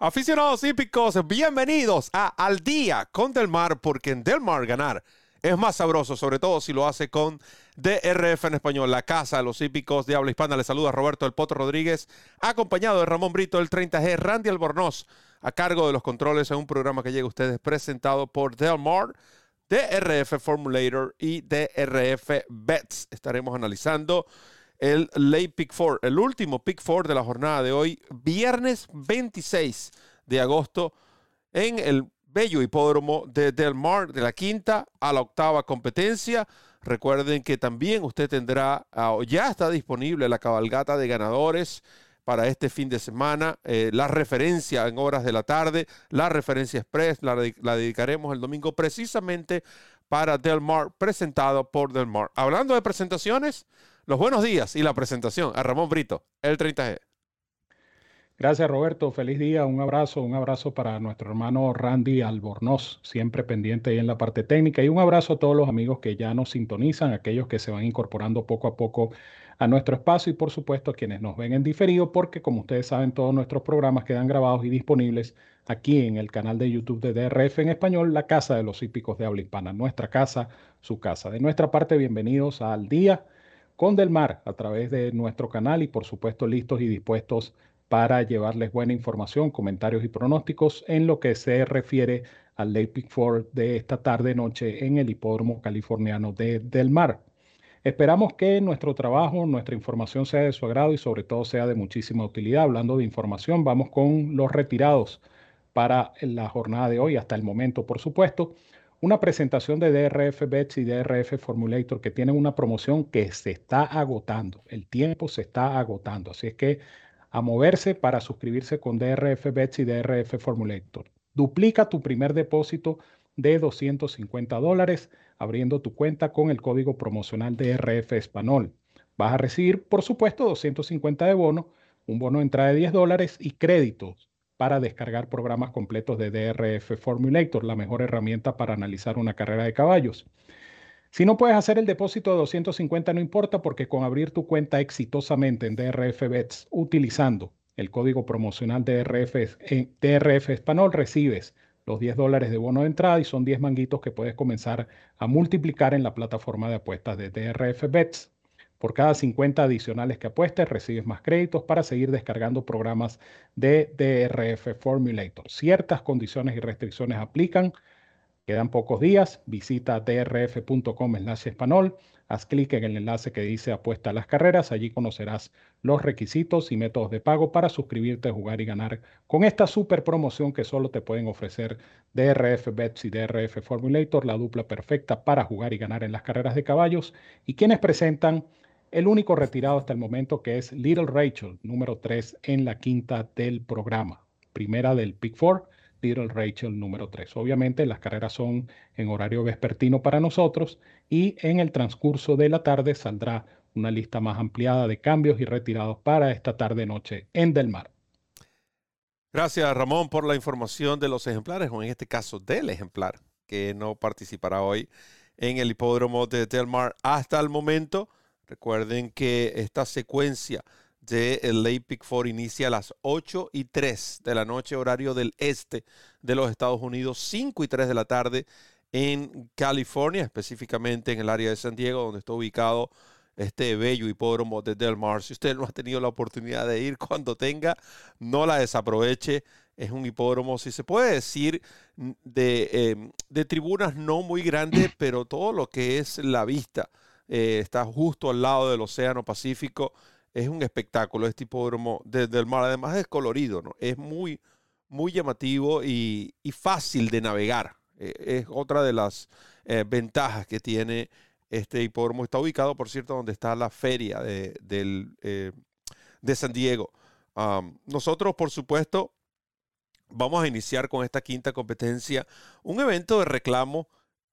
Aficionados hípicos, bienvenidos a Al Día con Del Mar, porque en Del Mar ganar es más sabroso, sobre todo si lo hace con DRF en español, la casa de los hípicos de habla hispana. Les saluda Roberto El Poto Rodríguez, acompañado de Ramón Brito, el 30G, Randy Albornoz, a cargo de los controles en un programa que llega a ustedes presentado por Del Mar, DRF Formulator y DRF Bets. Estaremos analizando el late pick four, el último pick four de la jornada de hoy, viernes 26 de agosto, en el bello hipódromo de Del Mar, de la quinta a la octava competencia. Recuerden que también usted tendrá, ah, ya está disponible la cabalgata de ganadores para este fin de semana, eh, la referencia en horas de la tarde, la referencia express, la, la dedicaremos el domingo precisamente para Del Mar, presentado por Del Mar. Hablando de presentaciones, los buenos días y la presentación a Ramón Brito, el 30G. Gracias Roberto, feliz día, un abrazo, un abrazo para nuestro hermano Randy Albornoz, siempre pendiente ahí en la parte técnica y un abrazo a todos los amigos que ya nos sintonizan, aquellos que se van incorporando poco a poco a nuestro espacio y por supuesto a quienes nos ven en diferido porque como ustedes saben todos nuestros programas quedan grabados y disponibles aquí en el canal de YouTube de DRF en español, la casa de los hípicos de habla hispana, nuestra casa, su casa. De nuestra parte, bienvenidos al día con Del Mar a través de nuestro canal y por supuesto listos y dispuestos para llevarles buena información, comentarios y pronósticos en lo que se refiere al Lake Pick Four de esta tarde noche en el hipódromo californiano de Del Mar. Esperamos que nuestro trabajo, nuestra información sea de su agrado y sobre todo sea de muchísima utilidad. Hablando de información, vamos con los retirados para la jornada de hoy, hasta el momento, por supuesto una presentación de DRF Bets y DRF Formulator que tienen una promoción que se está agotando. El tiempo se está agotando. Así es que a moverse para suscribirse con DRF Bets y DRF Formulator. Duplica tu primer depósito de 250 dólares abriendo tu cuenta con el código promocional DRF Español. Vas a recibir, por supuesto, 250 de bono, un bono de entrada de 10 dólares y créditos para descargar programas completos de DRF Formulator, la mejor herramienta para analizar una carrera de caballos. Si no puedes hacer el depósito de 250, no importa porque con abrir tu cuenta exitosamente en DRF Bets utilizando el código promocional DRF, en DRF Español recibes los 10 dólares de bono de entrada y son 10 manguitos que puedes comenzar a multiplicar en la plataforma de apuestas de DRF Bets. Por cada 50 adicionales que apuestes, recibes más créditos para seguir descargando programas de DRF Formulator. Ciertas condiciones y restricciones aplican. Quedan pocos días. Visita drf.com enlace español. Haz clic en el enlace que dice apuesta a las carreras. Allí conocerás los requisitos y métodos de pago para suscribirte, jugar y ganar con esta super promoción que solo te pueden ofrecer DRF Bets y DRF Formulator, la dupla perfecta para jugar y ganar en las carreras de caballos. Y quienes presentan el único retirado hasta el momento que es Little Rachel, número 3 en la quinta del programa. Primera del Pick Four, Little Rachel número 3. Obviamente las carreras son en horario vespertino para nosotros y en el transcurso de la tarde saldrá una lista más ampliada de cambios y retirados para esta tarde-noche en Del Mar. Gracias Ramón por la información de los ejemplares, o en este caso del ejemplar que no participará hoy en el hipódromo de Del Mar hasta el momento. Recuerden que esta secuencia de el Late Pick Four inicia a las 8 y 3 de la noche, horario del este de los Estados Unidos, 5 y 3 de la tarde en California, específicamente en el área de San Diego, donde está ubicado este bello hipódromo de Del Mar. Si usted no ha tenido la oportunidad de ir cuando tenga, no la desaproveche. Es un hipódromo, si se puede decir, de, em, de tribunas no muy grandes, pero todo lo que es la vista eh, está justo al lado del Océano Pacífico. Es un espectáculo este hipódromo desde el mar. Además es colorido, ¿no? Es muy, muy llamativo y, fácil de navegar. Eh, es otra de las eh, ventajas que tiene este hipódromo. Está ubicado, por cierto, donde está la feria de, de San Diego. nosotros, por supuesto, vamos a iniciar con esta quinta competencia un evento de reclamo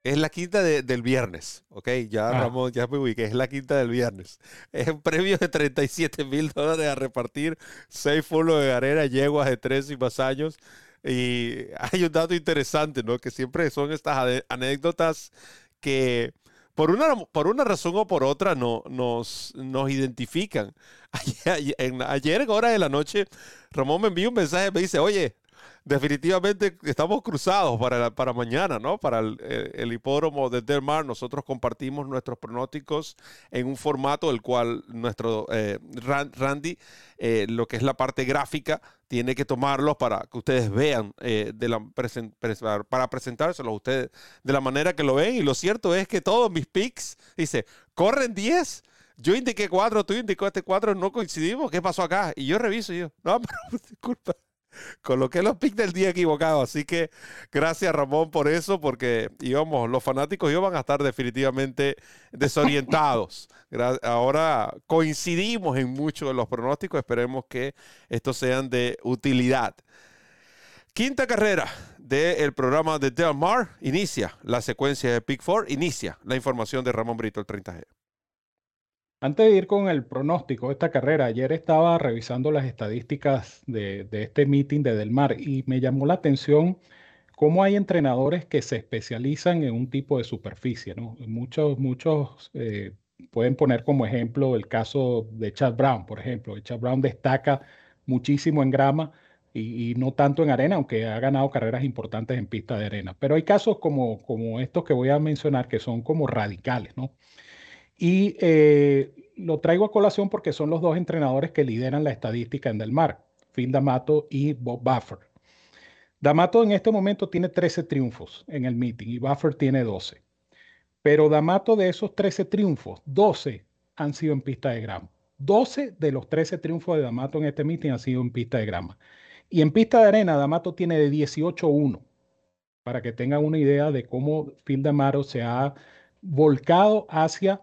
Es la quinta del viernes, ¿ok? Ya ah. Ramón, ya me ubiqué, es la quinta del viernes. Es un premio de 37 mil dólares a repartir, seis fulos de arena, yeguas de tres y más años. Y hay un dato interesante, ¿no? Que siempre son estas anécdotas que por una, por una razón o por otra no, nos, nos identifican. Ayer, en, ayer, hora de la noche, Ramón me envió un mensaje, me dice, oye, definitivamente estamos cruzados para, para mañana, ¿no? Para el, hipódromo de Del Mar. Nosotros compartimos nuestros pronósticos en un formato el cual nuestro eh, Randy, eh, lo que es la parte gráfica, tiene que tomarlos para que ustedes vean, eh, de la para presentárselos a ustedes de la manera que lo ven. Y lo cierto es que todos mis picks, dice, corren 10. Yo indiqué 4, tú indicaste 4, no coincidimos. ¿Qué pasó acá? Y yo reviso y yo, no, pero disculpa coloqué los picks del día equivocado. Así que gracias Ramón por eso, porque íbamos, los fanáticos iban a estar definitivamente desorientados. Ahora coincidimos en muchos de los pronósticos. Esperemos que estos sean de utilidad. Quinta carrera del programa de Del Mar. Inicia la secuencia de Pick 4. Inicia la información de Ramón Brito, el 30G. Antes de ir con el pronóstico de esta carrera, ayer estaba revisando las estadísticas de, este meeting de Del Mar y me llamó la atención cómo hay entrenadores que se especializan en un tipo de superficie. ¿no? Muchos, muchos eh, pueden poner como ejemplo el caso de Chad Brown, por ejemplo. Chad Brown destaca muchísimo en grama y, no tanto en arena, aunque ha ganado carreras importantes en pista de arena. Pero hay casos como, como estos que voy a mencionar que son como radicales, ¿no? Y eh, lo traigo a colación porque son los dos entrenadores que lideran la estadística en Del Mar, Phil D'Amato y Bob Buffer. D'Amato en este momento tiene 13 triunfos en el meeting y Buffer tiene 12. Pero D'Amato de esos 13 triunfos, 12 han sido en pista de grama. 12 de los 13 triunfos de D'Amato en este meeting han sido en pista de grama. Y en pista de arena, D'Amato tiene de 18-1, para que tengan una idea de cómo Phil D'Amato se ha volcado hacia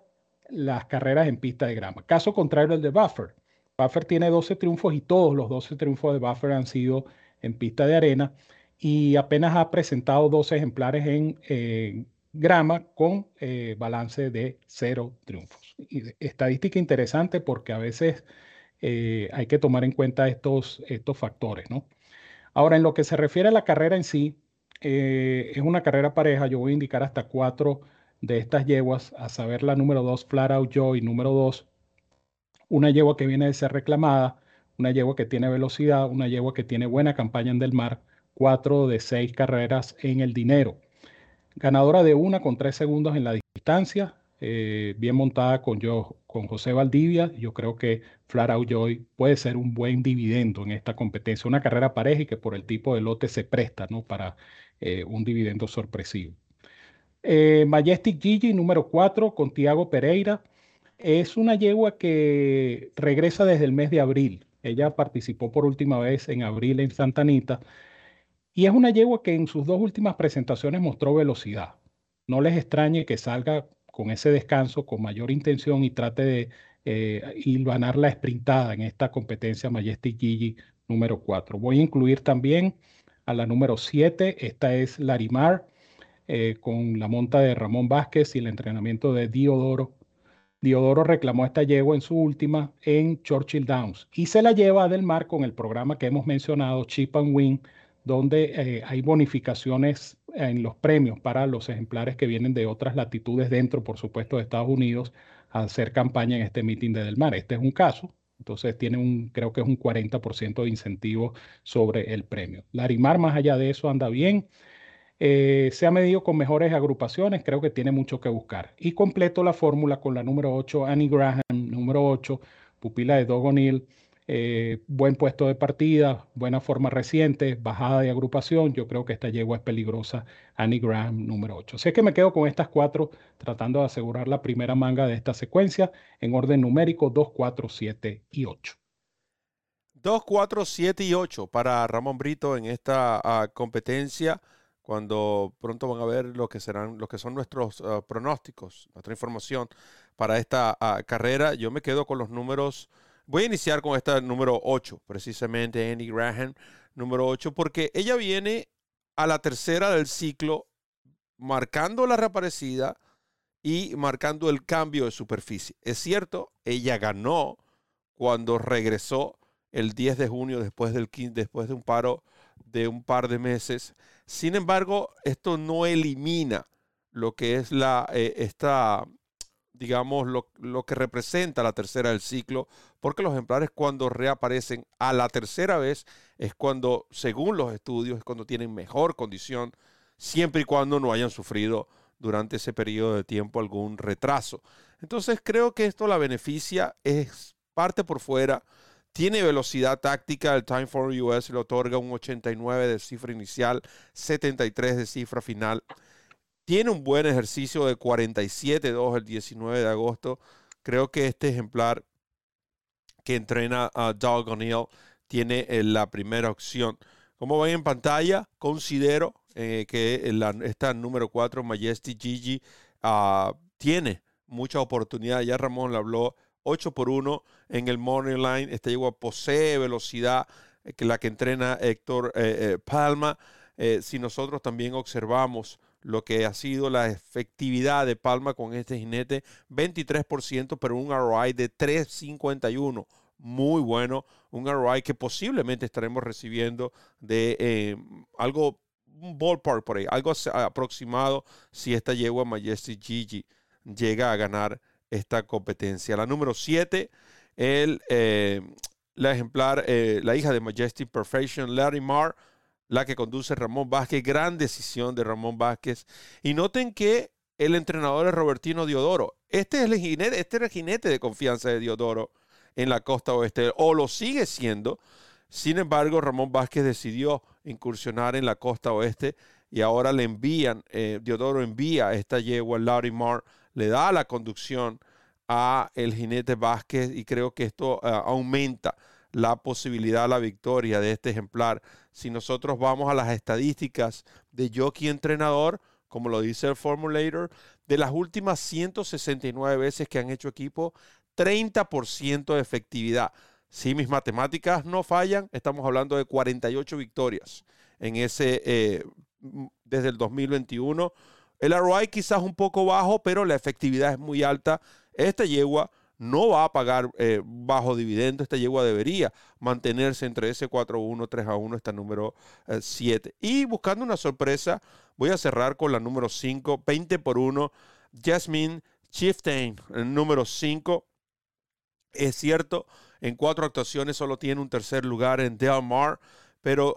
las carreras en pista de grama. Caso contrario al de Buffer. Buffer tiene 12 triunfos y todos los 12 triunfos de Buffer han sido en pista de arena y apenas ha presentado 12 ejemplares en eh, grama con eh, balance de cero triunfos. estadística interesante porque a veces eh, hay que tomar en cuenta estos, estos factores. ¿no? Ahora, en lo que se refiere a la carrera en sí, es una carrera pareja. Yo voy a indicar hasta cuatro de estas yeguas, a saber la número 2, Flat Out Joy, número 2, una yegua que viene de ser reclamada, una yegua que tiene velocidad, una yegua que tiene buena campaña en Del Mar, cuatro de seis carreras en el dinero. Ganadora de una con tres segundos en la distancia, eh, bien montada con, con José Valdivia. Yo creo que Flat Out Joy puede ser un buen dividendo en esta competencia. Una carrera pareja y que por el tipo de lote se presta ¿no? para eh, un dividendo sorpresivo. Eh, Majestic Gigi número 4 con Tiago Pereira. Es una yegua que regresa desde el mes de abril. Ella participó por última vez en abril en Santa Anita. Y es una yegua que en sus dos últimas presentaciones mostró velocidad. No les extrañe que salga con ese descanso, con mayor intención y trate de eh, ganar la sprintada en esta competencia Majestic Gigi número 4. Voy a incluir también a la número 7. Esta es Larimar eh, con la monta de Ramón Vázquez y el entrenamiento de Diodoro. Diodoro reclamó esta yegua en su última en Churchill Downs y se la lleva a Del Mar con el programa que hemos mencionado, Chip and Win, donde eh, hay bonificaciones en los premios para los ejemplares que vienen de otras latitudes dentro, por supuesto, de Estados Unidos a hacer campaña en este meeting de Del Mar. Este es un caso, entonces tiene un, creo que es un 40% de incentivo sobre el premio. Larimar, más allá de eso, anda bien. Eh, se ha medido con mejores agrupaciones, creo que tiene mucho que buscar. Y completo la fórmula con la número 8, Annie Graham, número 8, pupila de Dogonil, eh, buen puesto de partida, buena forma reciente, bajada de agrupación. Yo creo que esta yegua es peligrosa, Annie Graham, número 8. Así que me quedo con estas cuatro, tratando de asegurar la primera manga de esta secuencia en orden numérico 2, 4, 7 y 8. 2, 4, 7 y 8 para Ramón Brito en esta ah, competencia cuando pronto van a ver lo que serán, lo que son nuestros ah, pronósticos, nuestra información para esta ah, carrera. Yo me quedo con los números. Voy a iniciar con esta número 8, precisamente Andy Graham, número 8, porque ella viene a la tercera del ciclo marcando la reaparecida y marcando el cambio de superficie. Es cierto, ella ganó cuando regresó el 10 de junio después, del, después de un paro de un par de meses. Sin embargo, esto no elimina lo que es la, eh, esta, digamos, lo, lo, que representa la tercera del ciclo, porque los ejemplares cuando reaparecen a la tercera vez es cuando, según los estudios, es cuando tienen mejor condición, siempre y cuando no hayan sufrido durante ese periodo de tiempo algún retraso. Entonces creo que esto la beneficia, es parte por fuera, tiene velocidad táctica, el Time for US le otorga un 89 de cifra inicial, 73 de cifra final. Tiene un buen ejercicio de 47-2 el 19 de agosto. Creo que este ejemplar que entrena a Doug O'Neill tiene eh, la primera opción. Como ven en pantalla, considero eh, que esta número 4, Majesty Gigi, uh, tiene mucha oportunidad. Ya Ramón le habló 8 por 1 en el Morning Line. Esta yegua posee velocidad, eh, que la que entrena Héctor Palma. si nosotros también observamos lo que ha sido la efectividad de Palma con este jinete, 23%, pero un ROI de 351 muy bueno, un ROI que posiblemente estaremos recibiendo de eh, algo, un ballpark por ahí, algo aproximado si esta yegua Majestic Gigi llega a ganar esta competencia. La número 7, el, eh, la ejemplar, eh, la hija de Majestic Perfection, Larry Marr, la que conduce Ramón Vázquez, gran decisión de Ramón Vázquez. Y noten que el entrenador es Robertino Diodoro. Este es el jinete, este es el jinete de confianza de Diodoro en la costa oeste, o lo sigue siendo. Sin embargo, Ramón Vázquez decidió incursionar en la costa oeste y ahora le envían, eh, Diodoro envía esta yegua, Larry Marr, le da la conducción a el jinete Vázquez y creo que esto eh, aumenta la posibilidad, la victoria de este ejemplar. Si nosotros vamos a las estadísticas de jockey entrenador, como lo dice el formulator, de las últimas 169 veces que han hecho equipo, 30% de efectividad. Si mis matemáticas no fallan, estamos hablando de 48 victorias en ese eh, desde el 2021. El ROI quizás un poco bajo, pero la efectividad es muy alta. Esta yegua no va a pagar eh, bajo dividendo. Esta yegua debería mantenerse entre ese 4-1, 3-1, esta número 7. Eh, y buscando una sorpresa, voy a cerrar con la número 5, 20 por 1, Jasmine Chieftain, el número 5. Es cierto, en cuatro actuaciones solo tiene un tercer lugar en Del Mar, pero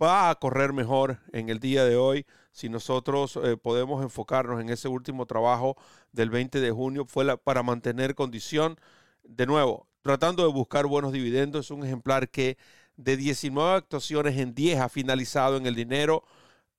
va a correr mejor en el día de hoy si nosotros eh, podemos enfocarnos en ese último trabajo del 20 de junio. Fue para mantener condición. De nuevo, tratando de buscar buenos dividendos. Es un ejemplar que de 19 actuaciones en 10 ha finalizado en el dinero.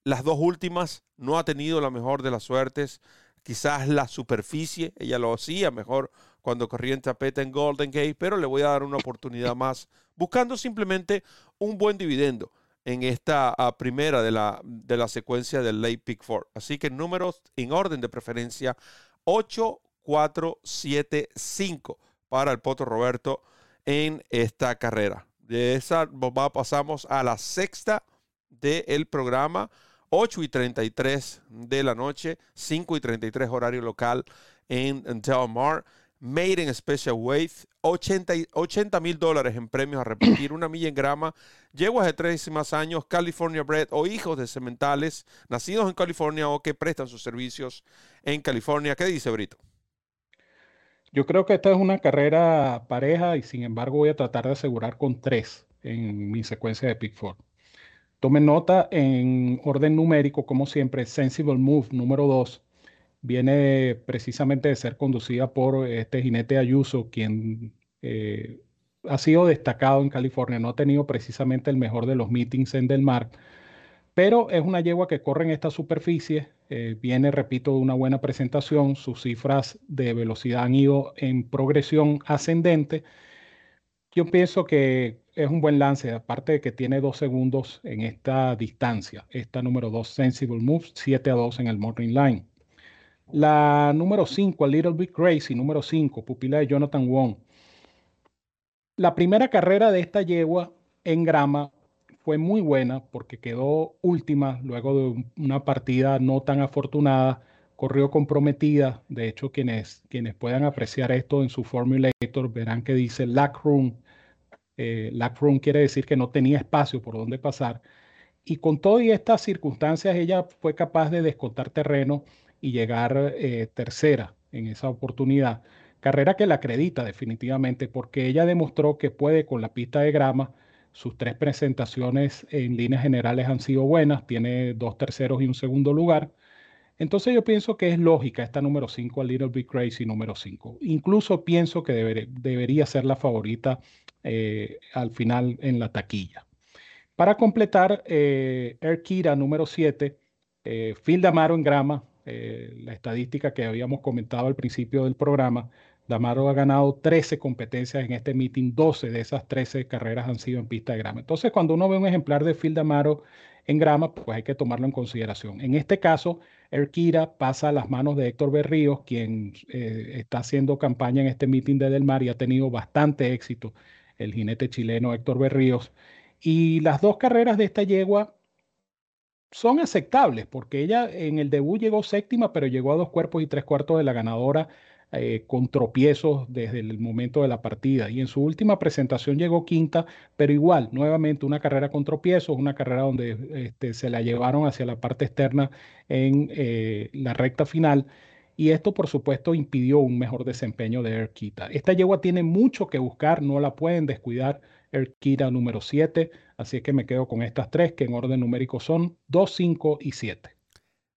Las dos últimas no ha tenido la mejor de las suertes. Quizás la superficie, ella lo hacía mejor cuando corría en tapeta en Golden Gate, pero le voy a dar una oportunidad más, buscando simplemente un buen dividendo en esta ah, primera de la, de la secuencia del Late Pick 4. Así que números en orden de preferencia 8, 4, 7, 5 para el Poto Roberto en esta carrera. De esa pasamos a la sexta del programa, 8 y 33 de la noche, 5 y 33 horario local en Del Mar. Made in Special Weight, 80 mil dólares en premios a repetir, una milla en grama, yeguas de tres y más años, California Bread o hijos de cementales nacidos en California o que prestan sus servicios en California. ¿Qué dice Brito? Yo creo que esta es una carrera pareja y sin embargo voy a tratar de asegurar con tres en mi secuencia de Pick Four. Tomen nota en orden numérico, como siempre, Sensible Move número 2 viene precisamente de ser conducida por este jinete Ayuso, quien eh, ha sido destacado en California, no ha tenido precisamente el mejor de los meetings en Del Mar, pero es una yegua que corre en esta superficie, eh, viene, repito, de una buena presentación, sus cifras de velocidad han ido en progresión ascendente. Yo pienso que es un buen lance, aparte de que tiene dos segundos en esta distancia. Esta número 2, Sensible Moves, 7 a 2 en el Morning Line. La número 5, A Little Bit Crazy, número 5, pupila de Jonathan Wong. La primera carrera de esta yegua en grama fue muy buena porque quedó última luego de una partida no tan afortunada, corrió comprometida. De hecho, quienes, quienes puedan apreciar esto en su formulator verán que dice lack room. Eh, lack room quiere decir que no tenía espacio por donde pasar. Y con todas estas circunstancias, ella fue capaz de descontar terreno y llegar eh, tercera en esa oportunidad. Carrera que la acredita definitivamente porque ella demostró que puede con la pista de grama. Sus tres presentaciones en líneas generales han sido buenas, tiene dos terceros y un segundo lugar. Entonces yo pienso que es lógica esta número 5 a Little Bit Crazy número 5. Incluso pienso que debería ser la favorita eh, al final en la taquilla. Para completar, eh, Air Kira número 7, eh, Phil Damaro en grama, eh, la estadística que habíamos comentado al principio del programa, Damaro ha ganado 13 competencias en este meeting, 12 de esas 13 carreras han sido en pista de grama. Entonces, cuando uno ve un ejemplar de Phil Damaro en grama, pues hay que tomarlo en consideración. En este caso, Erkira pasa a las manos de Héctor Berríos, quien eh, está haciendo campaña en este meeting de Del Mar y ha tenido bastante éxito, el jinete chileno Héctor Berríos. Y las dos carreras de esta yegua son aceptables, porque ella en el debut llegó séptima, pero llegó a dos cuerpos y tres cuartos de la ganadora eh, con tropiezos desde el momento de la partida. Y en su última presentación llegó quinta, pero igual, nuevamente una carrera con tropiezos, una carrera donde este, se la llevaron hacia la parte externa en eh, la recta final. Y esto, por supuesto, impidió un mejor desempeño de Erquita. Esta yegua tiene mucho que buscar, no la pueden descuidar. Erquita número 7 Así que me quedo con estas tres que en orden numérico son 2, 5 y 7.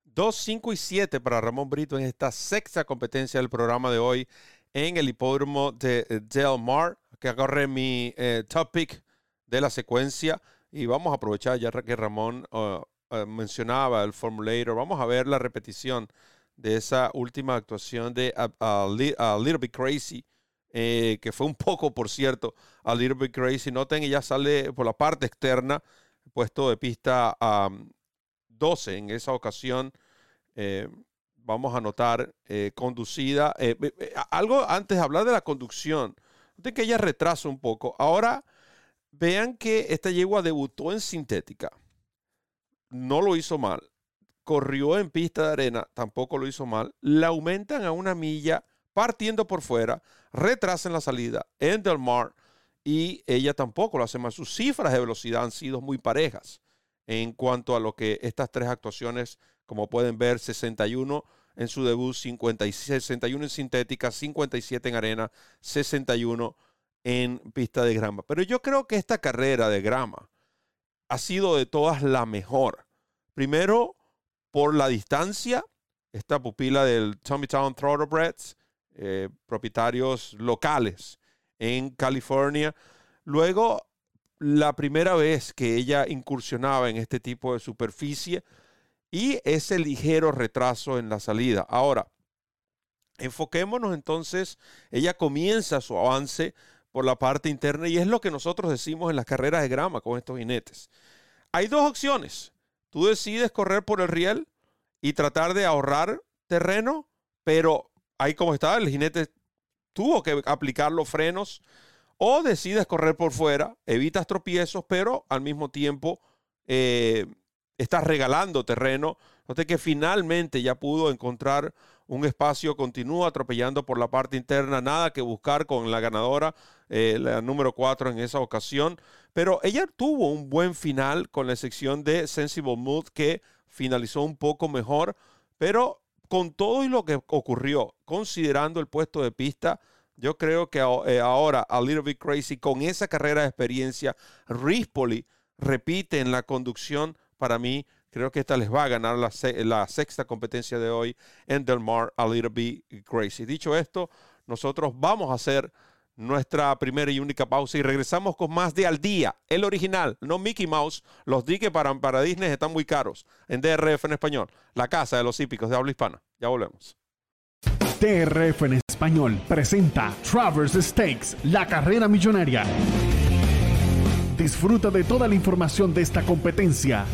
2, 5 y 7 para Ramón Brito en esta sexta competencia del programa de hoy en el hipódromo de eh, Del Mar, que agarre mi eh, de la secuencia. Y vamos a aprovechar ya que Ramón uh, uh, mencionaba el formulator. Vamos a ver la repetición de esa última actuación de a Little Bit Crazy eh, que fue un poco, por cierto, a Little Bit Crazy. Noten, ella sale por la parte externa, puesto de pista a 12 en esa ocasión. Eh, vamos a notar, eh, conducida. algo antes de hablar de la conducción, noten que ella retrasa un poco. Ahora, vean que esta yegua debutó en sintética. No lo hizo mal. Corrió en pista de arena, tampoco lo hizo mal. La aumentan a una milla partiendo por fuera, retrasen la salida en Del Mar y ella tampoco lo hace mal. Sus cifras de velocidad han sido muy parejas en cuanto a lo que estas tres actuaciones, como pueden ver, 61 en su debut, 61 en sintética, 57 en arena, 61 en pista de grama. Pero yo creo que esta carrera de grama ha sido de todas la mejor. Primero, por la distancia, esta pupila del Tommy Town Thoroughbreds, eh, propietarios locales en California. Luego, la primera vez que ella incursionaba en este tipo de superficie y ese ligero retraso en la salida. Ahora, enfoquémonos entonces, ella comienza su avance por la parte interna y es lo que nosotros decimos en las carreras de grama con estos jinetes. Hay dos opciones. Tú decides correr por el riel y tratar de ahorrar terreno, pero ahí como está, el jinete tuvo que aplicar los frenos o decides correr por fuera, evitas tropiezos, pero al mismo tiempo eh, estás regalando terreno. Note que finalmente ya pudo encontrar un espacio, continúa atropellando por la parte interna, nada que buscar con la ganadora, eh, la número 4 en esa ocasión, pero ella tuvo un buen final con la sección de Sensible Mood que finalizó un poco mejor, pero con todo y lo que ocurrió, considerando el puesto de pista, yo creo que eh, ahora a Little Bit Crazy, con esa carrera de experiencia, Rispoli repite en la conducción. Para mí, creo que esta les va a ganar la, la sexta competencia de hoy en Del Mar a Little Bit Crazy. Dicho esto, nosotros vamos a hacer nuestra primera y única pausa y regresamos con más de Al Día, el original, no Mickey Mouse. Los diques para, para Disney están muy caros en DRF en español, la casa de los hípicos de habla hispana. Ya volvemos. DRF en español presenta Travers Stakes, la carrera millonaria. Disfruta de toda la información de esta competencia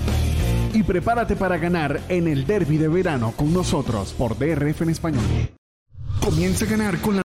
y prepárate para ganar en el derby de verano con nosotros por DRF en español. Comienza a ganar con la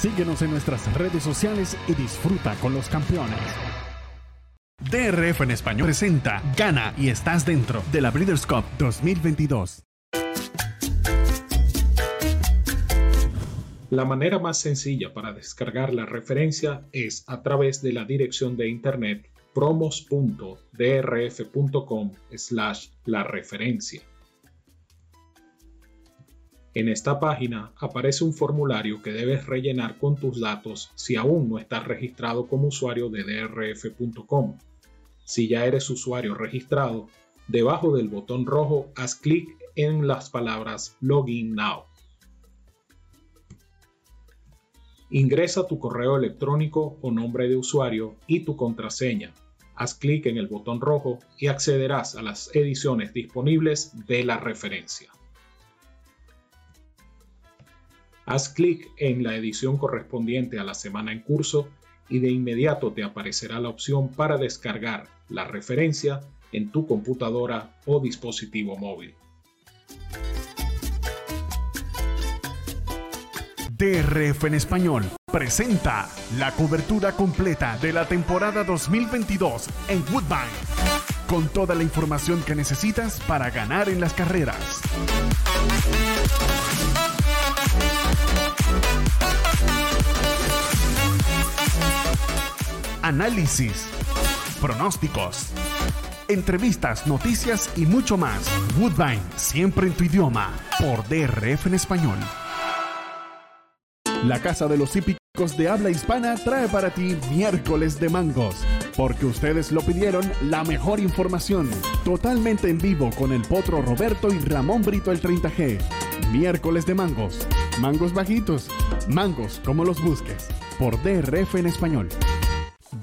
Síguenos en nuestras redes sociales y disfruta con los campeones. DRF en español presenta Gana y estás dentro de la Breeders' Cup 2022. La manera más sencilla para descargar la referencia es a través de la dirección de internet promos.drf.com slash la referencia. En esta página aparece un formulario que debes rellenar con tus datos si aún no estás registrado como usuario de drf.com. Si ya eres usuario registrado, debajo del botón rojo haz clic en las palabras Login Now. Ingresa tu correo electrónico o nombre de usuario y tu contraseña. Haz clic en el botón rojo y accederás a las ediciones disponibles de la referencia. Haz clic en la edición correspondiente a la semana en curso y de inmediato te aparecerá la opción para descargar la referencia en tu computadora o dispositivo móvil. DRF en español presenta la cobertura completa de la temporada 2022 en Woodbine, con toda la información que necesitas para ganar en las carreras. Análisis, pronósticos, entrevistas, noticias y mucho más. Woodbine, siempre en tu idioma, por DRF en español. La Casa de los Hípicos de Habla Hispana trae para ti miércoles de mangos, porque ustedes lo pidieron la mejor información, totalmente en vivo con el potro Roberto y Ramón Brito el 30G. Miércoles de mangos, mangos bajitos, mangos como los busques, por DRF en español.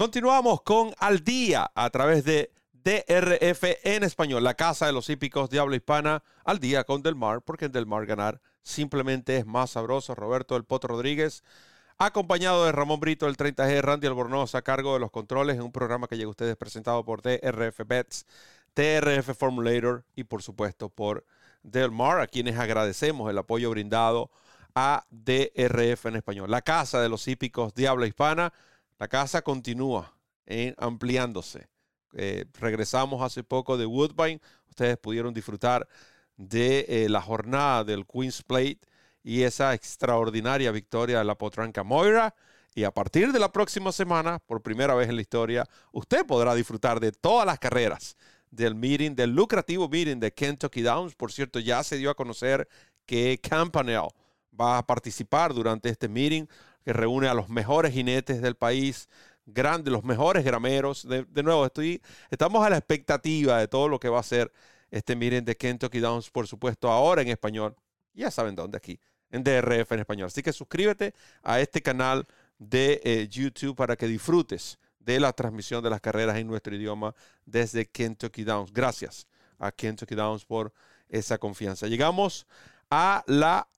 Continuamos con Al Día a través de DRF en español, la casa de los hípicos Diablo Hispana, al día con Del Mar, porque en Del Mar ganar simplemente es más sabroso. Roberto El Poto Rodríguez, acompañado de Ramón Brito, el 30G, Randy Albornoz a cargo de los controles en un programa que llega a ustedes presentado por DRF Bets, TRF Formulator y por supuesto por Del Mar, a quienes agradecemos el apoyo brindado a DRF en español, la casa de los hípicos Diablo Hispana la casa continúa ampliándose. Eh, regresamos hace poco de Woodbine. Ustedes pudieron disfrutar de eh, la jornada del Queen's Plate y esa extraordinaria victoria de la Potranca Moira. Y a partir de la próxima semana, por primera vez en la historia, usted podrá disfrutar de todas las carreras del meeting, del lucrativo meeting de Kentucky Downs. Por cierto, ya se dio a conocer que Campanell va a participar durante este meeting que reúne a los mejores jinetes del país, grandes, los mejores grameros. De, nuevo, estoy, estamos a la expectativa de todo lo que va a ser este miren de Kentucky Downs, por supuesto, ahora en español. Ya saben dónde aquí, en DRF en español. Así que suscríbete a este canal de eh, YouTube para que disfrutes de la transmisión de las carreras en nuestro idioma desde Kentucky Downs. Gracias a Kentucky Downs por esa confianza. Llegamos a la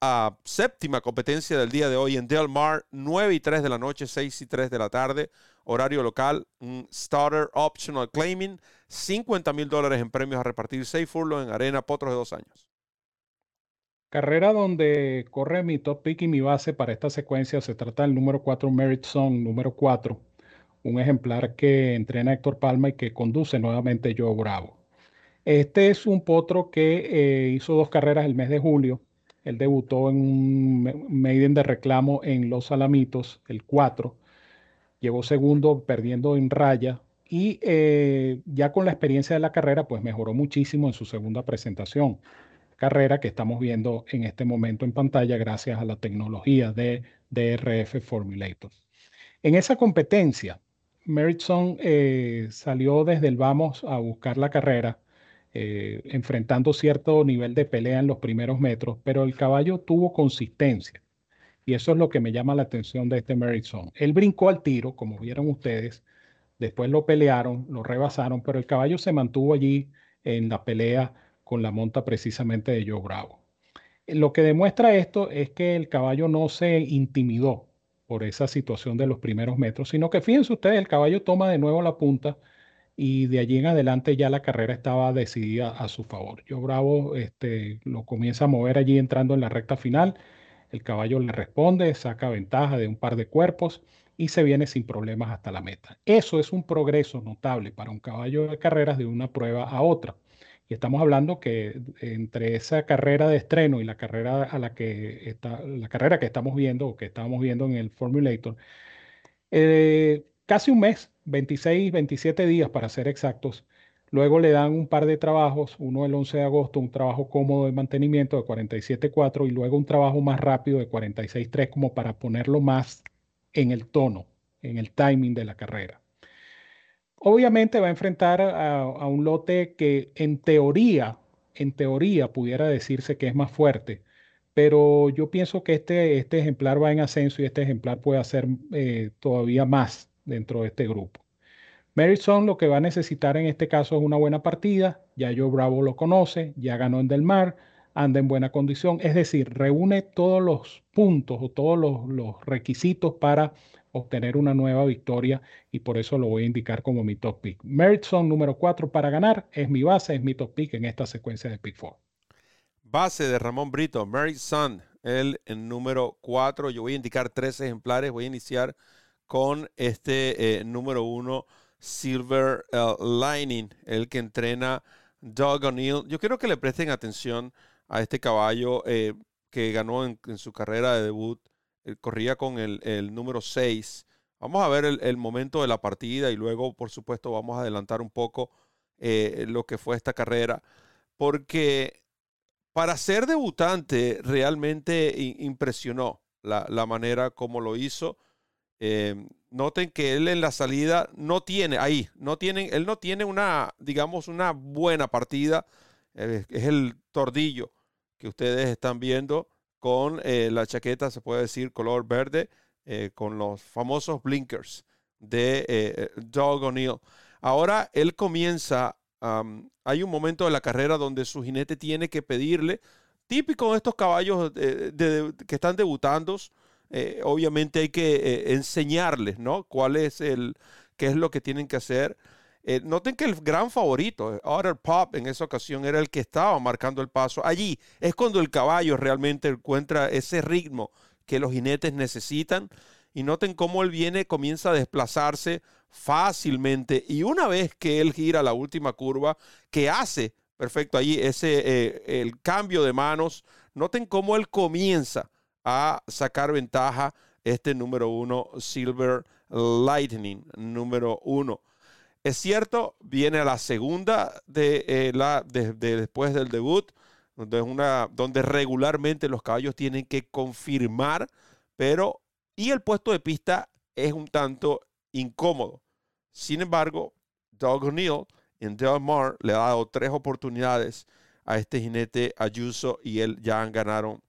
séptima competencia del día de hoy en Del Mar, 9 y 3 de la noche, 6 y 3 de la tarde, horario local, Starter Optional Claiming, 50 mil dólares en premios a repartir, 6 furlos en arena, potros de dos años. Carrera donde corre mi top pick y mi base para esta secuencia. Se trata del número 4 Merit Song, número 4. Un ejemplar que entrena Héctor Palma y que conduce nuevamente Joe Bravo. Este es un potro que eh, hizo dos carreras el mes de julio. Él debutó en un maiden de reclamo en Los Alamitos, el 4. Llegó segundo perdiendo en raya y eh, ya con la experiencia de la carrera, pues mejoró muchísimo en su segunda presentación. Carrera que estamos viendo en este momento en pantalla gracias a la tecnología de DRF Formulator. En esa competencia, Meritson eh, salió desde el vamos a buscar la carrera, eh, enfrentando cierto nivel de pelea en los primeros metros, pero el caballo tuvo consistencia. Y eso es lo que me llama la atención de este Meritson. Él brincó al tiro, como vieron ustedes, Después lo pelearon, lo rebasaron, pero el caballo se mantuvo allí en la pelea con la monta precisamente de Joe Bravo. Lo que demuestra esto es que el caballo no se intimidó por esa situación de los primeros metros, sino que fíjense ustedes, el caballo toma de nuevo la punta y de allí en adelante ya la carrera estaba decidida a su favor. Joe Bravo este, lo comienza a mover allí entrando en la recta final, el caballo le responde, saca ventaja de un par de cuerpos y se viene sin problemas hasta la meta. Eso es un progreso notable para un caballo de carreras de una prueba a otra. Y estamos hablando que entre esa carrera de estreno y la carrera a la que está, la carrera que estamos viendo o que estábamos viendo en el Formulator, eh, casi un mes, 26, 27 días para ser exactos. Luego le dan un par de trabajos, uno el 11 de agosto, un trabajo cómodo de mantenimiento de 47.4 y luego un trabajo más rápido de 46.3 como para ponerlo más en el tono, en el timing de la carrera. Obviamente va a enfrentar a, un lote que en teoría, en teoría pudiera decirse que es más fuerte, pero yo pienso que este, este ejemplar va en ascenso y este ejemplar puede hacer eh, todavía más dentro de este grupo. Maryson lo que va a necesitar en este caso es una buena partida, ya yo Bravo lo conoce, ya ganó en Del Mar, anda en buena condición, es decir, reúne todos los puntos o todos los, requisitos para obtener una nueva victoria y por eso lo voy a indicar como mi top pick. Meritson número 4 para ganar es mi base, es mi top pick en esta secuencia de pick 4. Base de Ramón Brito, Meritson, el, número 4. Yo voy a indicar tres ejemplares. Voy a iniciar con este eh, número 1, Silver uh, Lining, el que entrena Doug O'Neill. Yo quiero que le presten atención a este caballo eh, que ganó en, su carrera de debut. corría con el, número 6. Vamos a ver el, momento de la partida y luego, por supuesto, vamos a adelantar un poco eh, lo que fue esta carrera. Porque para ser debutante realmente impresionó la, manera como lo hizo. Eh, noten que él en la salida no tiene, ahí, no tiene, él no tiene una, digamos, una buena partida. es el tordillo que ustedes están viendo con eh, la chaqueta, se puede decir, color verde, eh, con los famosos blinkers de eh, Doug O'Neill. Ahora él comienza, hay un momento de la carrera donde su jinete tiene que pedirle, típico de estos caballos que están debutando, obviamente hay que enseñarles, ¿no? Cuál es el, qué es lo que tienen que hacer. Eh, noten que el gran favorito, Otter Pop, en esa ocasión era el que estaba marcando el paso. Allí es cuando el caballo realmente encuentra ese ritmo que los jinetes necesitan. Y noten cómo él viene, comienza a desplazarse fácilmente. Y una vez que él gira la última curva, que hace, perfecto, allí ese eh, el cambio de manos, noten cómo él comienza a sacar ventaja este número uno, Silver Lightning, número uno. Es cierto, viene a la segunda de, eh, la, después del debut, donde, una, donde regularmente los caballos tienen que confirmar, pero y el puesto de pista es un tanto incómodo. Sin embargo, Doug O'Neill en Del Mar le ha dado tres oportunidades a este jinete Ayuso y él ya ganaron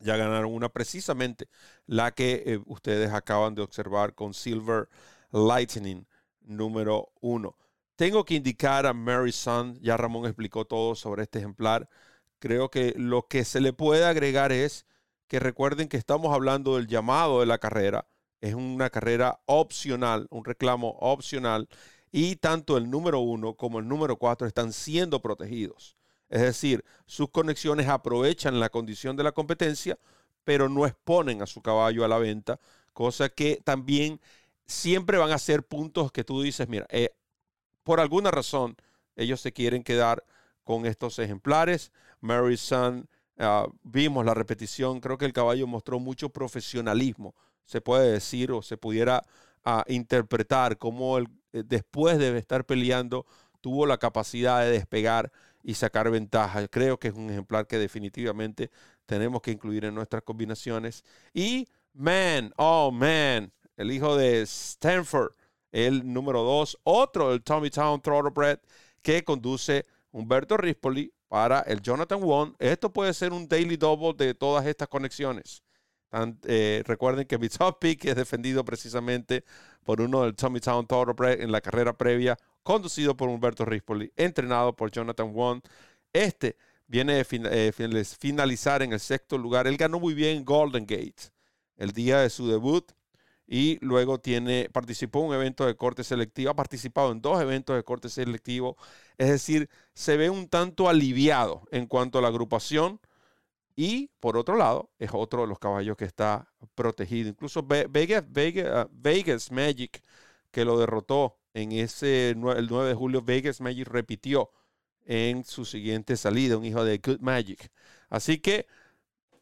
ya ganaron una precisamente la que eh, ustedes acaban de observar con Silver Lightning número uno. Tengo que indicar a Mary Sun, ya Ramón explicó todo sobre este ejemplar. Creo que lo que se le puede agregar es que recuerden que estamos hablando del llamado de la carrera. Es una carrera opcional, un reclamo opcional. Y tanto el número uno como el número cuatro están siendo protegidos. Es decir, sus conexiones aprovechan la condición de la competencia, pero no exponen a su caballo a la venta, cosa que también siempre van a ser puntos que tú dices, mira, eh, por alguna razón ellos se quieren quedar con estos ejemplares. Mary Sun, ah, vimos la repetición, creo que el caballo mostró mucho profesionalismo, se puede decir, o se pudiera a interpretar cómo él, eh, después de estar peleando, tuvo la capacidad de despegar y sacar ventaja. Creo que es un ejemplar que definitivamente tenemos que incluir en nuestras combinaciones. Y Man, oh man, el hijo de Stanford, el número dos, otro, el Tommy Town Thoroughbred, que conduce Humberto Rispoli para el Jonathan Wong. Esto puede ser un daily double de todas estas conexiones. Eh, recuerden que mi top pick es defendido precisamente por uno del Tommy Town Thoroughbred en la carrera previa, conducido por Humberto Rispoli, entrenado por Jonathan Wong. Este viene de eh, finalizar en el sexto lugar. Él ganó muy bien Golden Gate el día de su debut y luego tiene, participó en un evento de corte selectivo, ha participado en dos eventos de corte selectivo, es decir, se ve un tanto aliviado en cuanto a la agrupación y por otro lado es otro de los caballos que está protegido, incluso Vegas, ah, Vegas, Magic que lo derrotó en ese el 9 de julio, Vegas Magic repitió en su siguiente salida, un hijo de Good Magic. Así que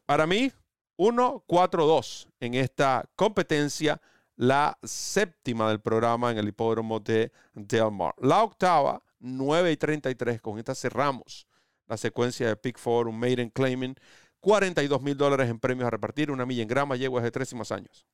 para mí 1-4-2 en esta competencia, la séptima del programa en el hipódromo de Del Mar. La octava, 9 y 33. Con esta cerramos la secuencia de Pick Four, un Maiden Claiming. 42 mil dólares en premios a repartir, una milla en grama, yeguas de tres años.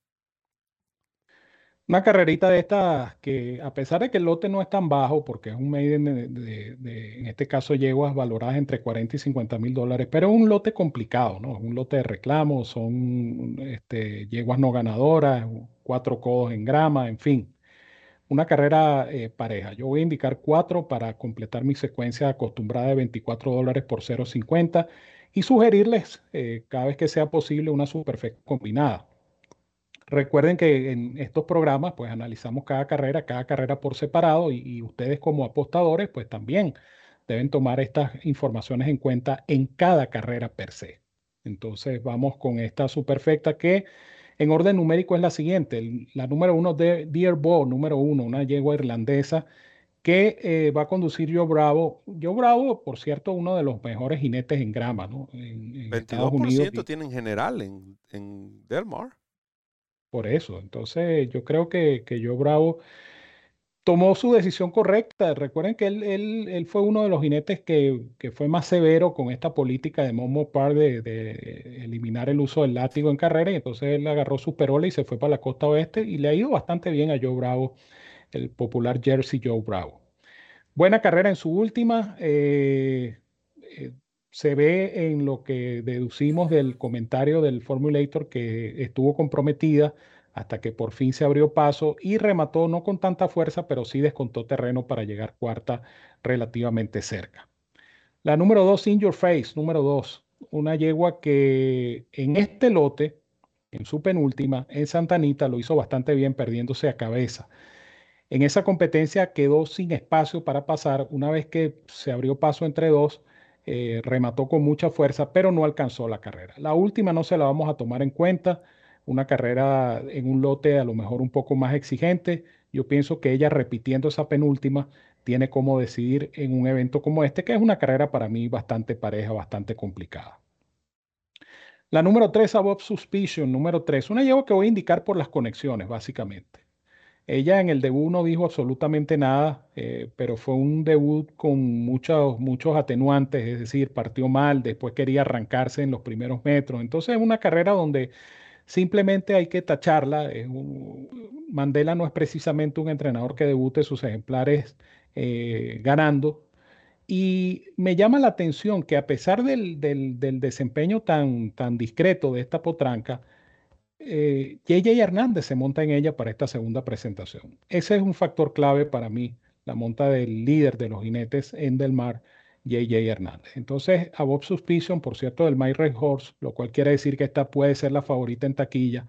Una carrerita de estas que, a pesar de que el lote no es tan bajo, porque es un maiden de, en este caso, yeguas valoradas entre 40 y 50 mil dólares, pero es un lote complicado, ¿no? Un lote de reclamos, son este, yeguas no ganadoras, cuatro codos en grama, en fin. Una carrera eh, pareja. Yo voy a indicar cuatro para completar mi secuencia acostumbrada de 24 dólares por 0.50 y sugerirles, eh, cada vez que sea posible, una superfecta combinada. Recuerden que en estos programas pues analizamos cada carrera, cada carrera por separado y, ustedes como apostadores pues también deben tomar estas informaciones en cuenta en cada carrera per se. Entonces vamos con esta superfecta que en orden numérico es la siguiente. la número uno de Dear Bo, número uno, una yegua irlandesa que eh, va a conducir Joe Bravo. Joe Bravo, por cierto, uno de los mejores jinetes en grama, ¿no? En, 22% tiene en general en, en Del Mar por eso. Entonces, yo creo que, que Joe Bravo tomó su decisión correcta. Recuerden que él, él, él fue uno de los jinetes que, que, fue más severo con esta política de Momo Par de, de, eliminar el uso del látigo en carrera. Y entonces él agarró su perola y se fue para la costa oeste y le ha ido bastante bien a Joe Bravo, el popular Jersey Joe Bravo. Buena carrera en su última. Eh, eh, se ve en lo que deducimos del comentario del Formulator que estuvo comprometida hasta que por fin se abrió paso y remató no con tanta fuerza, pero sí descontó terreno para llegar cuarta relativamente cerca. La número dos, In Your Face, número dos, una yegua que en este lote, en su penúltima, en Santa Anita, lo hizo bastante bien perdiéndose a cabeza. En esa competencia quedó sin espacio para pasar una vez que se abrió paso entre dos eh, remató con mucha fuerza, pero no alcanzó la carrera. La última no se la vamos a tomar en cuenta, una carrera en un lote a lo mejor un poco más exigente. Yo pienso que ella repitiendo esa penúltima tiene como decidir en un evento como este, que es una carrera para mí bastante pareja, bastante complicada. La número 3, Above Suspicion, número 3, una llevo que voy a indicar por las conexiones, básicamente. Ella en el debut no dijo absolutamente nada, eh, pero fue un debut con muchos, muchos atenuantes, es decir, partió mal, después quería arrancarse en los primeros metros. Entonces es una carrera donde simplemente hay que tacharla. Mandela no es precisamente un entrenador que debute sus ejemplares eh, ganando. Y me llama la atención que a pesar del, del, del desempeño tan, tan discreto de esta potranca, eh, JJ Hernández se monta en ella para esta segunda presentación. Ese es un factor clave para mí, la monta del líder de los jinetes en Del Mar, JJ Hernández. Entonces, a Bob Suspicion, por cierto, del My Red Horse, lo cual quiere decir que esta puede ser la favorita en taquilla.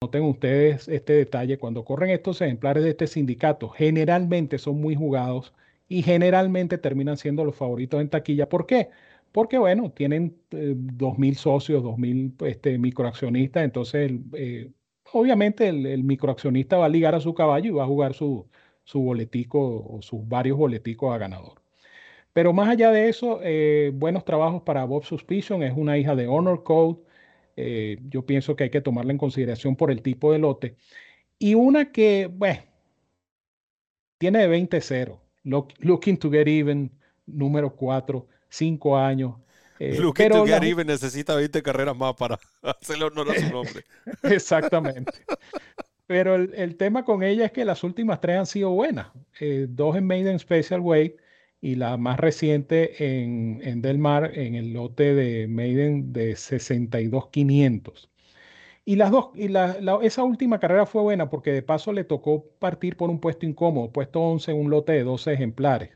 Noten ustedes este detalle, cuando corren estos ejemplares de este sindicato, generalmente son muy jugados y generalmente terminan siendo los favoritos en taquilla. ¿Por qué? Porque bueno, tienen eh, 2.000 socios, 2.000 este, microaccionistas, entonces eh, obviamente el, microaccionista va a ligar a su caballo y va a jugar su, su boletico o sus varios boleticos a ganador. Pero más allá de eso, eh, buenos trabajos para Bob Suspicion, es una hija de Honor Code, yo pienso que hay que tomarla en consideración por el tipo de lote. Y una que, bueno, tiene de 20-0. looking to get even, número 4, 5 años. Eh, get even necesita 20 carreras más para hacerle honor a su nombre. Exactamente. Pero el, tema con ella es que las últimas tres han sido buenas. Eh, dos en Maiden Special Weight y la más reciente en, en Del Mar en el lote de Maiden de 62.500. Y las dos, y la, esa última carrera fue buena porque de paso le tocó partir por un puesto incómodo, puesto 11 en un lote de 12 ejemplares.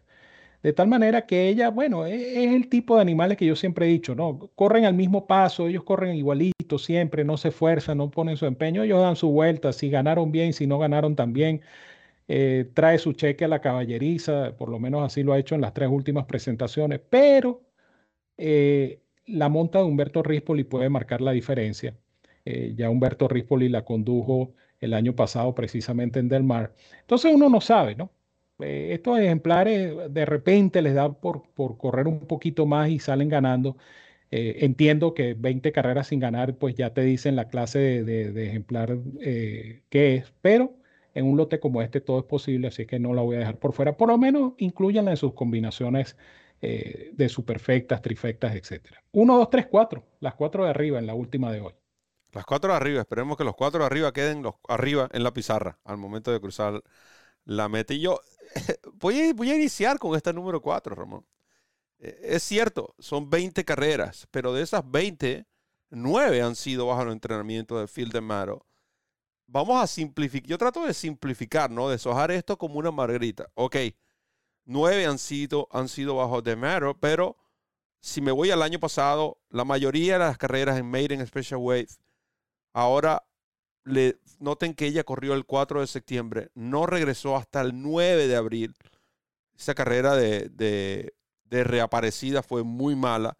De tal manera que ella, bueno, e, es, el tipo de animales que yo siempre he dicho, ¿no? Corren al mismo paso, ellos corren igualito siempre, no se esfuerzan, no ponen su empeño, ellos dan su vuelta, si ganaron bien, si no ganaron también, eh, trae su cheque a la caballeriza, por lo menos así lo ha hecho en las tres últimas presentaciones, pero eh, la monta de Humberto Rispoli puede marcar la diferencia. Eh, ya Humberto Rispoli la condujo el año pasado precisamente en Del Mar. Entonces uno no sabe, ¿no? Eh, estos ejemplares de repente les da por, por, correr un poquito más y salen ganando. Eh, entiendo que 20 carreras sin ganar, pues ya te dicen la clase de, ejemplar que es, pero en un lote como este todo es posible, así que no la voy a dejar por fuera. Por lo menos incluyanla en sus combinaciones de superfectas, trifectas, etc. 1, 2, 3, 4, las cuatro de arriba en la última de hoy. Las cuatro de arriba, esperemos que los cuatro de arriba queden los, arriba en la pizarra al momento de cruzar la meta. Y yo voy a, iniciar con esta número cuatro, Ramón. Eh, es cierto, son 20 carreras, pero de esas 20, 9 han sido bajo el entrenamiento de Phil de Maro. Vamos a simplificar, yo trato de simplificar, ¿no? De sojar esto como una margarita. Ok, 9 han sido, han sido bajo de Maro, pero si me voy al año pasado, la mayoría de las carreras en Maiden Special Wave Ahora noten que ella corrió el 4 de septiembre, no regresó hasta el 9 de abril. Esa carrera de, de, reaparecida fue muy mala.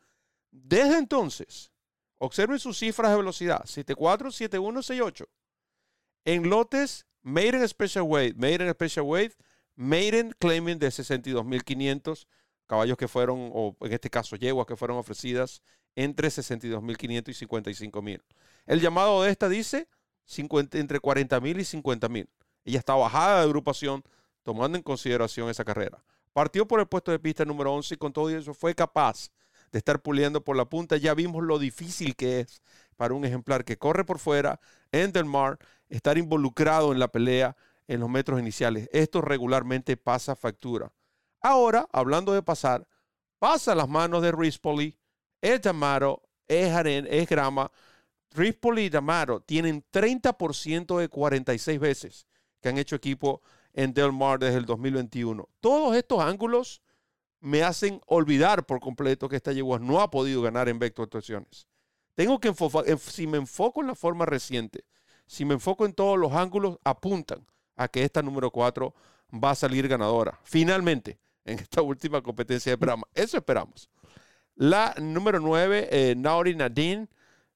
Desde entonces, observen sus cifras de velocidad: 74, 71, 68. En lotes, Maiden Special Weight, Maiden Special Weight, Maiden Claiming de 62.500 caballos que fueron, o en este caso yeguas que fueron ofrecidas entre 62.500 y 55.000. El llamado de esta dice entre 40.000 y 50.000. Ella está bajada de agrupación tomando en consideración esa carrera. Partió por el puesto de pista número 11 y con todo eso fue capaz de estar puliendo por la punta. Ya vimos lo difícil que es para un ejemplar que corre por fuera en Del Mar estar involucrado en la pelea en los metros iniciales. Esto regularmente pasa factura. Ahora, hablando de pasar, pasa las manos de Rispoli, es Damaro, es Aren, es Grama. Rispoli y Damaro tienen 30% de 46 veces que han hecho equipo en Del Mar desde el 2021. Todos estos ángulos me hacen olvidar por completo que esta yegua no ha podido ganar en vector actuaciones. Tengo que enfocar, si me enfoco en la forma reciente, si me enfoco en todos los ángulos, apuntan a que esta número 4 va a salir ganadora. Finalmente, en esta última competencia de Brahma. Eso esperamos. La número 9, eh, Nauri Nadine,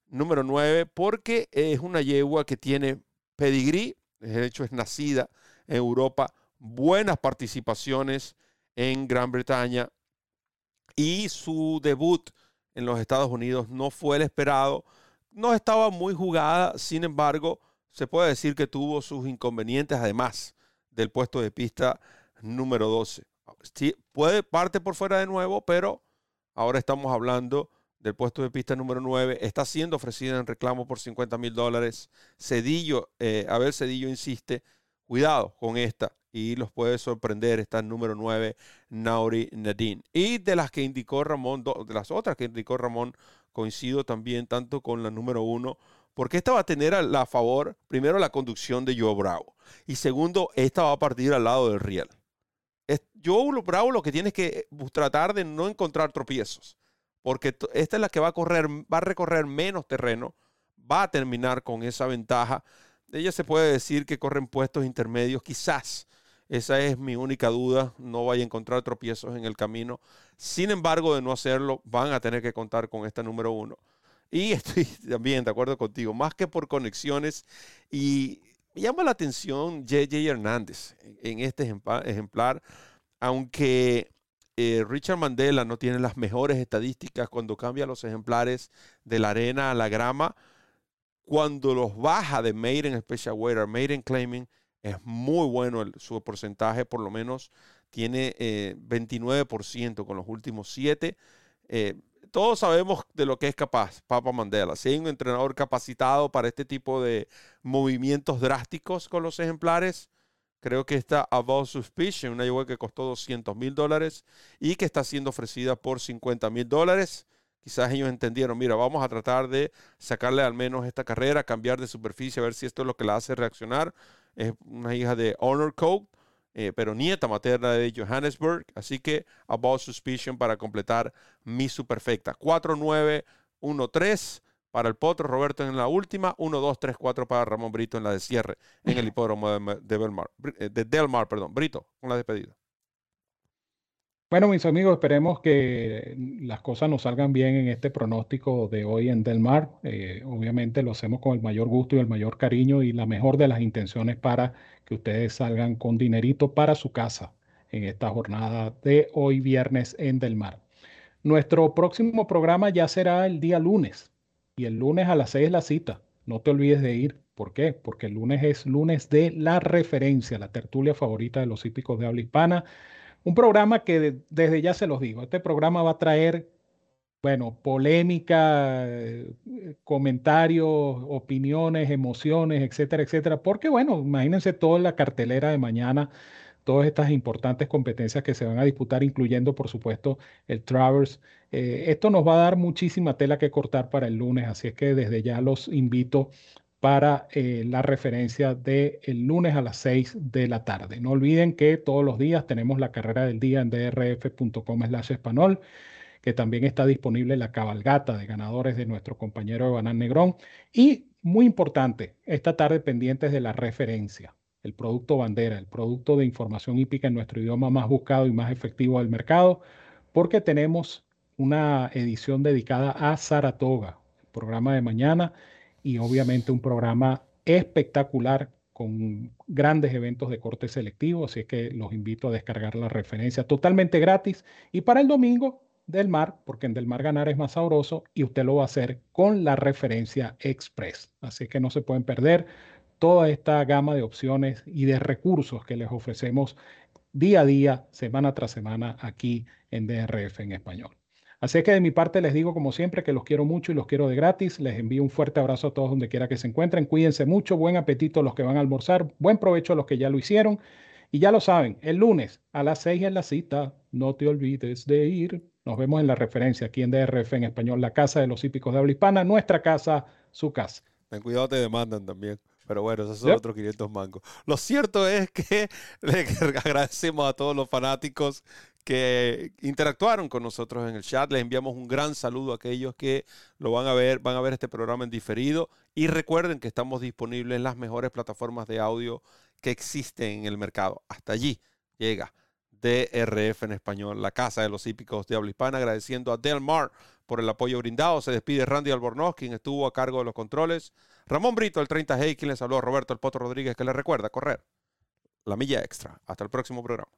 número 9, porque es una yegua que tiene pedigrí, de hecho es nacida en Europa, buenas participaciones en Gran Bretaña y su debut en los Estados Unidos no fue el esperado, no estaba muy jugada, sin embargo, se puede decir que tuvo sus inconvenientes además del puesto de pista número 12 puede parte por fuera de nuevo, pero ahora estamos hablando del puesto de pista número 9. Está siendo ofrecida en reclamo por 50 mil dólares. Cedillo, eh, Abel Cedillo insiste, cuidado con esta y los puede sorprender. Está número 9, Nauri Nadine. Y de las que indicó Ramón, de las otras que indicó Ramón, coincido también tanto con la número 1 porque esta va a tener a, a, favor, primero, la conducción de Joe Bravo. Y segundo, esta va a partir al lado del riel. Joe Bravo lo que tiene que eh, tratar de no encontrar tropiezos, porque esta es la que va a correr, va a recorrer menos terreno, va a terminar con esa ventaja. Ella se puede decir que corren puestos intermedios, quizás. Esa es mi única duda. No vaya a encontrar tropiezos en el camino. Sin embargo, de no hacerlo, van a tener que contar con esta número uno. Y estoy también de acuerdo contigo, más que por conexiones. Y me llama la atención JJ Hernández en este ejemplar aunque eh, Richard Mandela no tiene las mejores estadísticas cuando cambia los ejemplares de la arena a la grama, cuando los baja de Made in Special Weight in Claiming, es muy bueno su porcentaje, por lo menos tiene 29% con los últimos 7 todos sabemos de lo que es capaz Papa Mandela. Si hay un entrenador capacitado para este tipo de movimientos drásticos con los ejemplares, creo que está Above Suspicion, una yegua que costó 200 mil dólares y que está siendo ofrecida por 50 mil dólares. Quizás ellos entendieron, mira, vamos a tratar de sacarle al menos esta carrera, cambiar de superficie, a ver si esto es lo que la hace reaccionar. Es una hija de Honor Code. Eh, pero nieta materna de Johannesburg. Así que About Suspicion para completar mi superfecta. 4-9-1-3 para el Potro, Roberto en la última, 1-2-3-4 para Ramón Brito en la de cierre en el hipódromo de, Delmar, eh, de Delmar. Perdón. Brito, con la despedida. Bueno, mis amigos, esperemos que las cosas nos salgan bien en este pronóstico de hoy en Del Mar. Eh, obviamente lo hacemos con el mayor gusto y el mayor cariño y la mejor de las intenciones para que ustedes salgan con dinerito para su casa en esta jornada de hoy viernes en Del Mar. Nuestro próximo programa ya será el día lunes y el lunes a las 6 es la cita. No te olvides de ir. ¿Por qué? Porque el lunes es lunes de la referencia, la tertulia favorita de los hípicos de habla hispana un programa que desde ya se los digo, este programa va a traer, bueno, polémica, eh, comentarios, opiniones, emociones, etcétera, etcétera, porque bueno, imagínense toda la cartelera de mañana, todas estas importantes competencias que se van a disputar, incluyendo, por supuesto, el Travers. Eh, esto nos va a dar muchísima tela que cortar para el lunes, así es que desde ya los invito para eh, la referencia del el lunes a las 6 de la tarde. No olviden que todos los días tenemos la carrera del día en drf.com slash español, que también está disponible la cabalgata de ganadores de nuestro compañero Banán Negrón. Y muy importante, esta tarde pendientes de la referencia, el producto bandera, el producto de información hípica en nuestro idioma más buscado y más efectivo del mercado, porque tenemos una edición dedicada a Saratoga, programa de mañana y obviamente un programa espectacular con grandes eventos de corte selectivo, así es que los invito a descargar la referencia totalmente gratis y para el domingo del mar, porque en del mar ganar es más sabroso y usted lo va a hacer con la referencia express. Así que no se pueden perder toda esta gama de opciones y de recursos que les ofrecemos día a día, semana tras semana aquí en DRF en español. Así que de mi parte les digo como siempre que los quiero mucho y los quiero de gratis. Les envío un fuerte abrazo a todos donde quiera que se encuentren. Cuídense mucho, buen apetito a los que van a almorzar, buen provecho a los que ya lo hicieron. Y ya lo saben, el lunes a las 6 en la cita, no te olvides de ir. Nos vemos en la referencia aquí en DRF en español, la casa de los hípicos de habla hispana, nuestra casa, su casa. Ten cuidado, te demandan también. Pero bueno, esos son otros 500 mangos. Lo cierto es que le agradecemos a todos los fanáticos que interactuaron con nosotros en el chat. Les enviamos un gran saludo a aquellos que lo van a ver, van a ver este programa en diferido. Y recuerden que estamos disponibles en las mejores plataformas de audio que existen en el mercado. Hasta allí llega DRF en español, la casa de los hípicos de habla hispana, agradeciendo a Delmar por el apoyo brindado. Se despide Randy Albornoz, quien estuvo a cargo de los controles. Ramón Brito, el 30G, quien les habló, Roberto El Poto Rodríguez, que les recuerda correr la milla extra. Hasta el próximo programa.